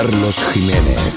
Carlos Jiménez.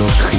nos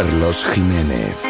Carlos Jiménez.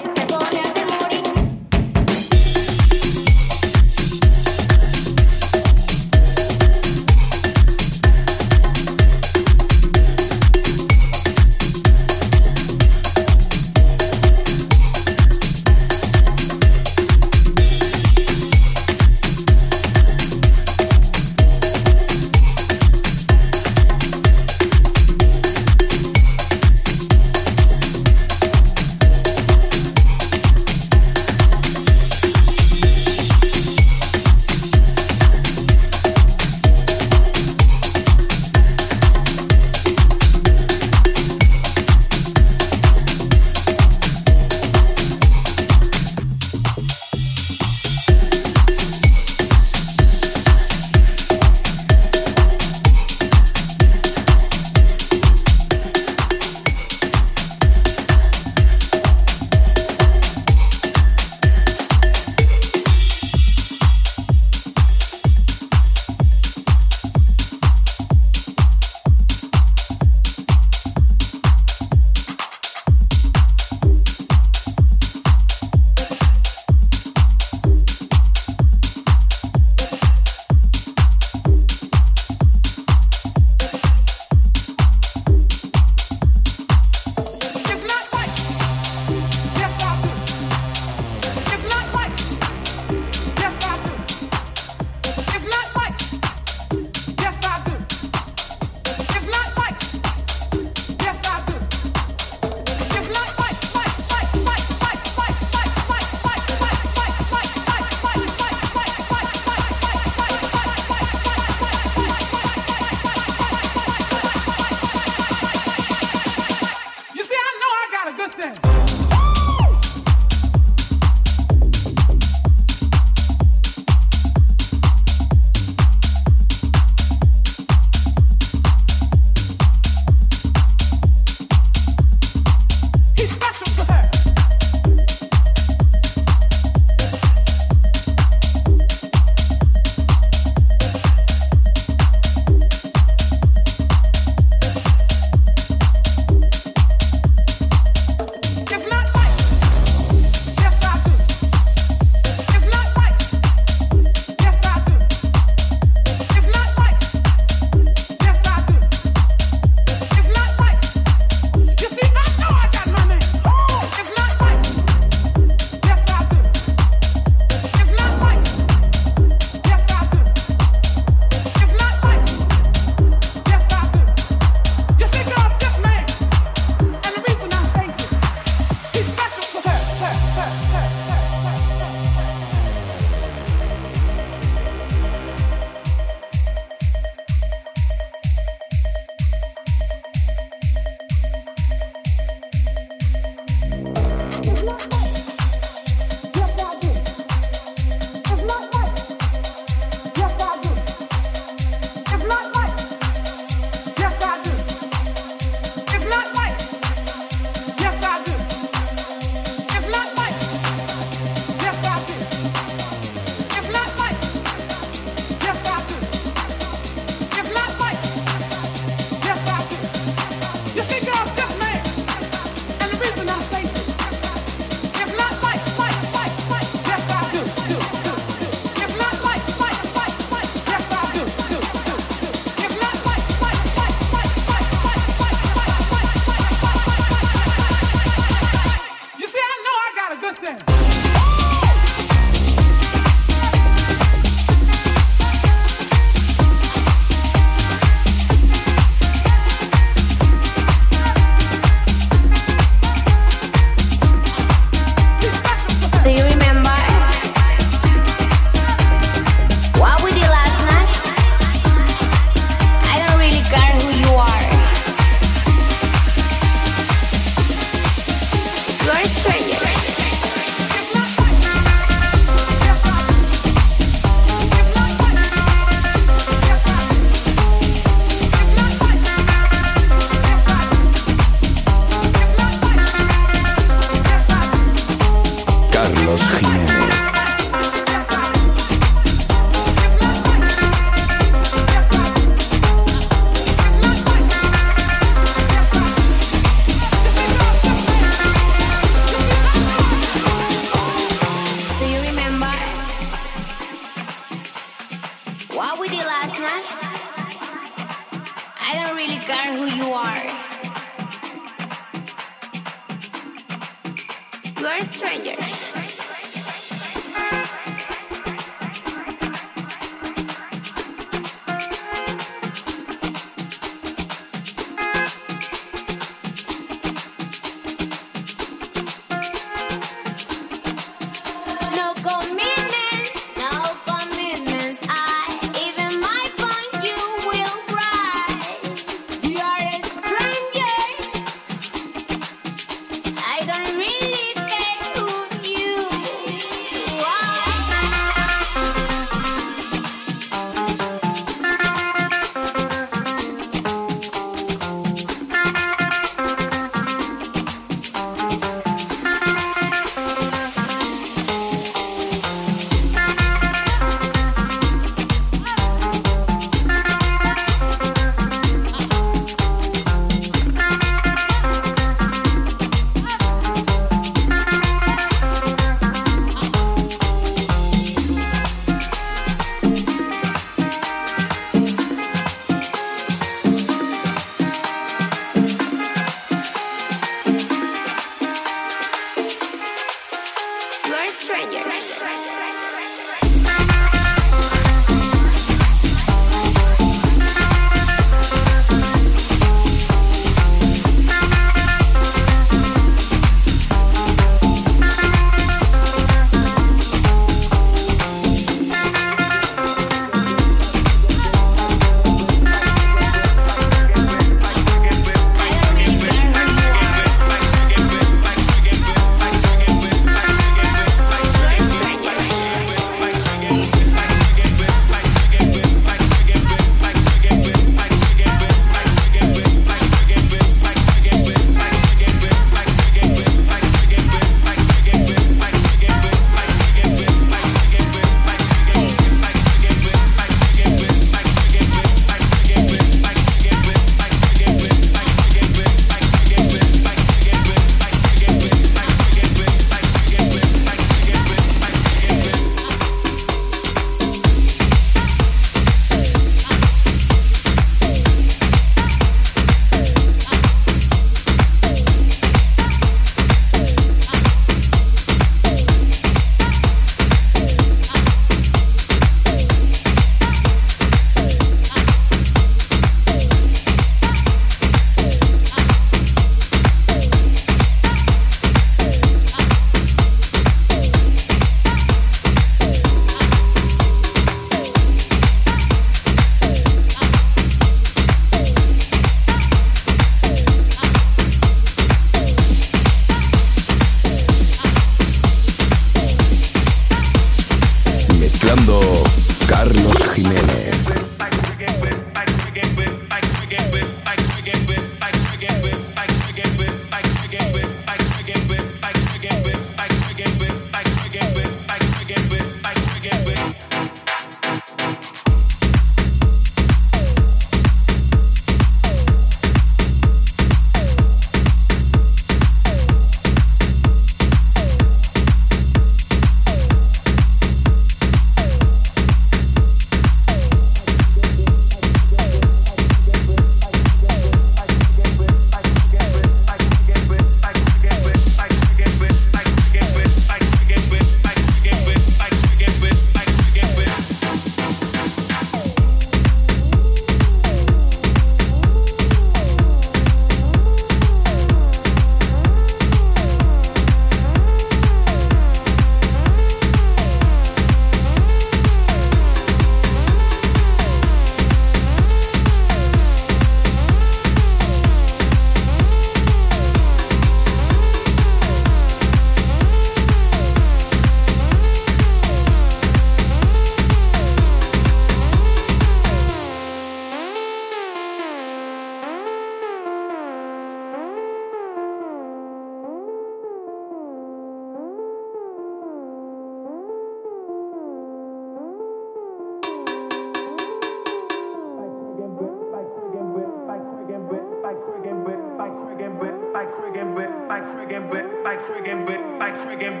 like friggin' bit, like friggin'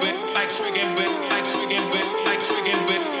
bit, like friggin' bit, like friggin' bit, like friggin' bit.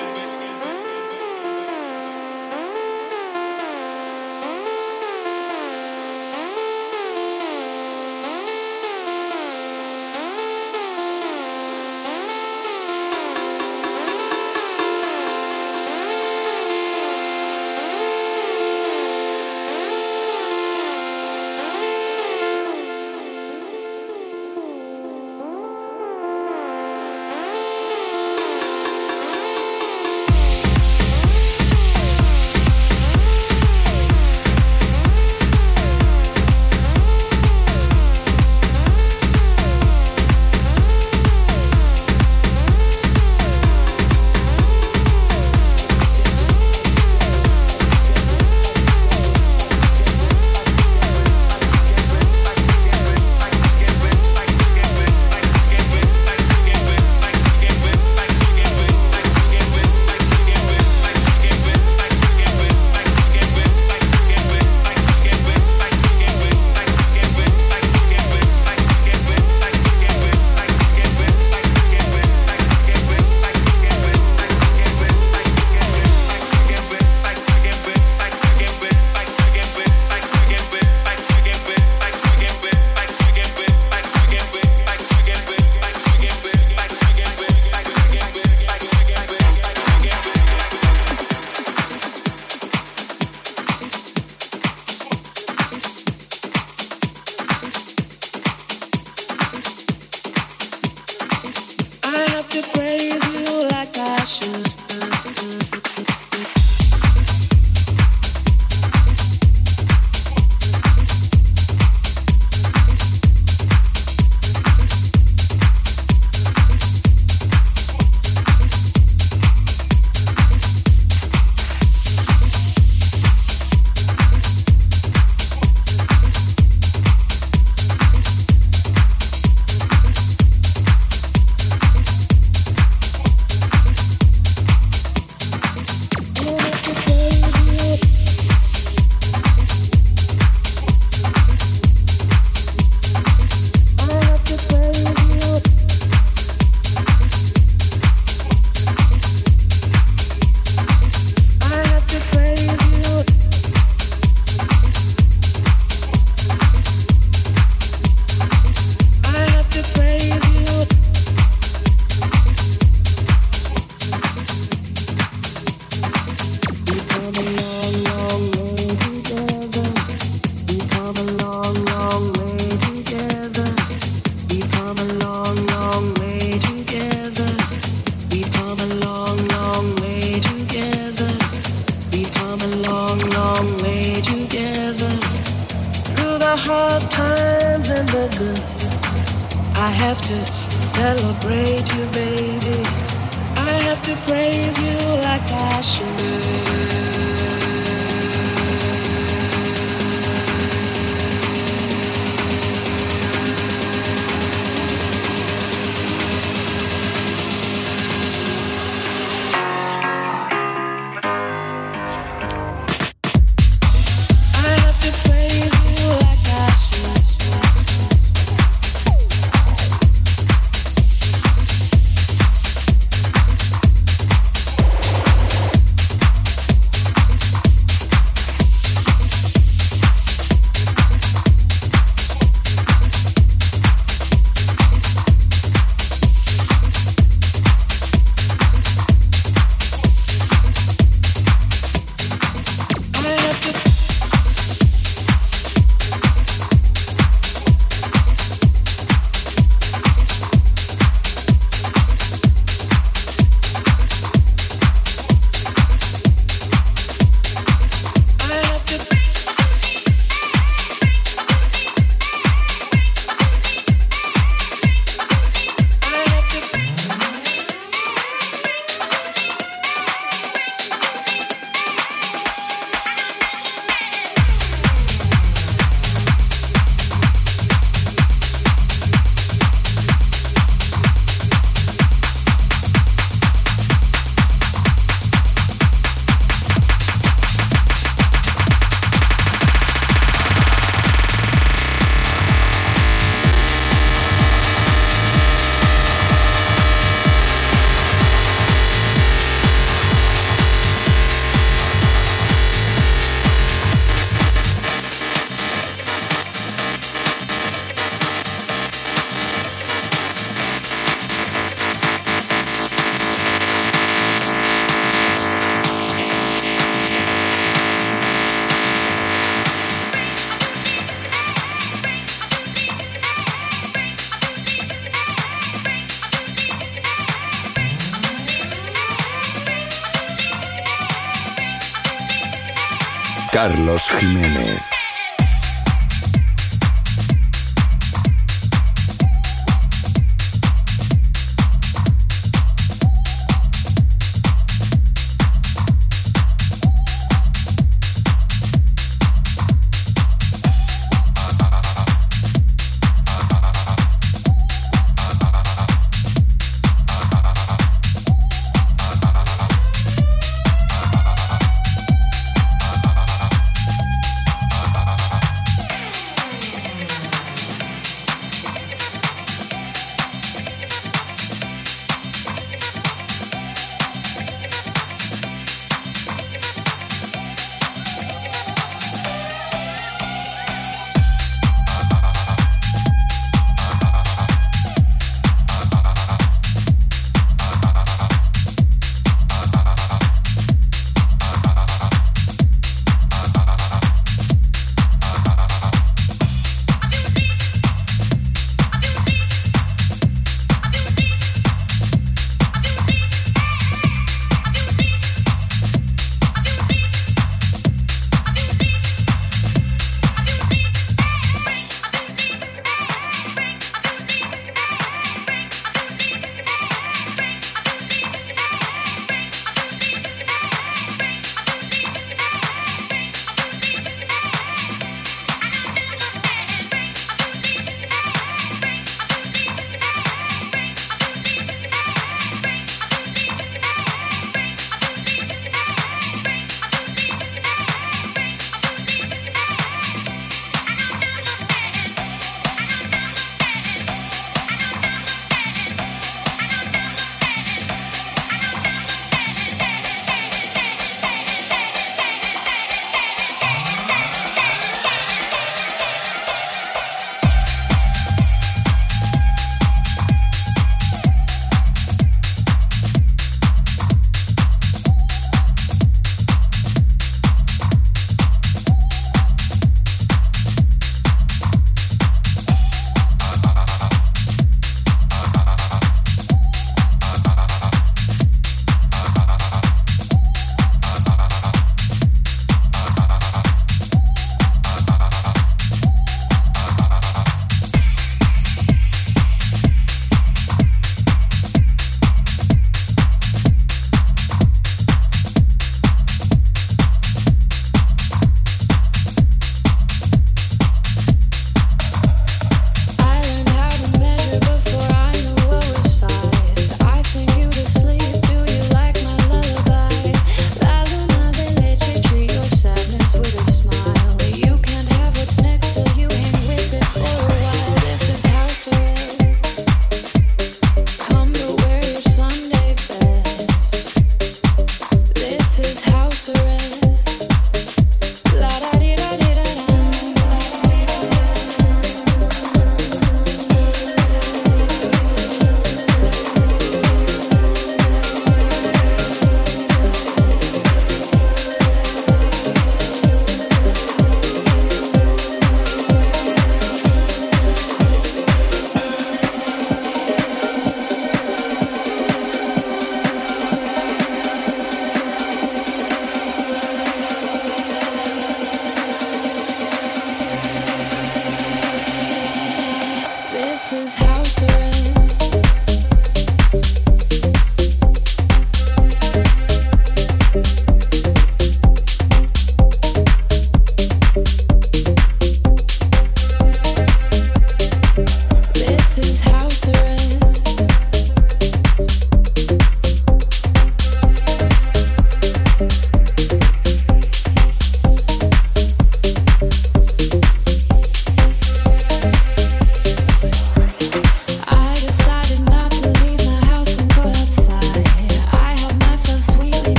Carlos Jiménez.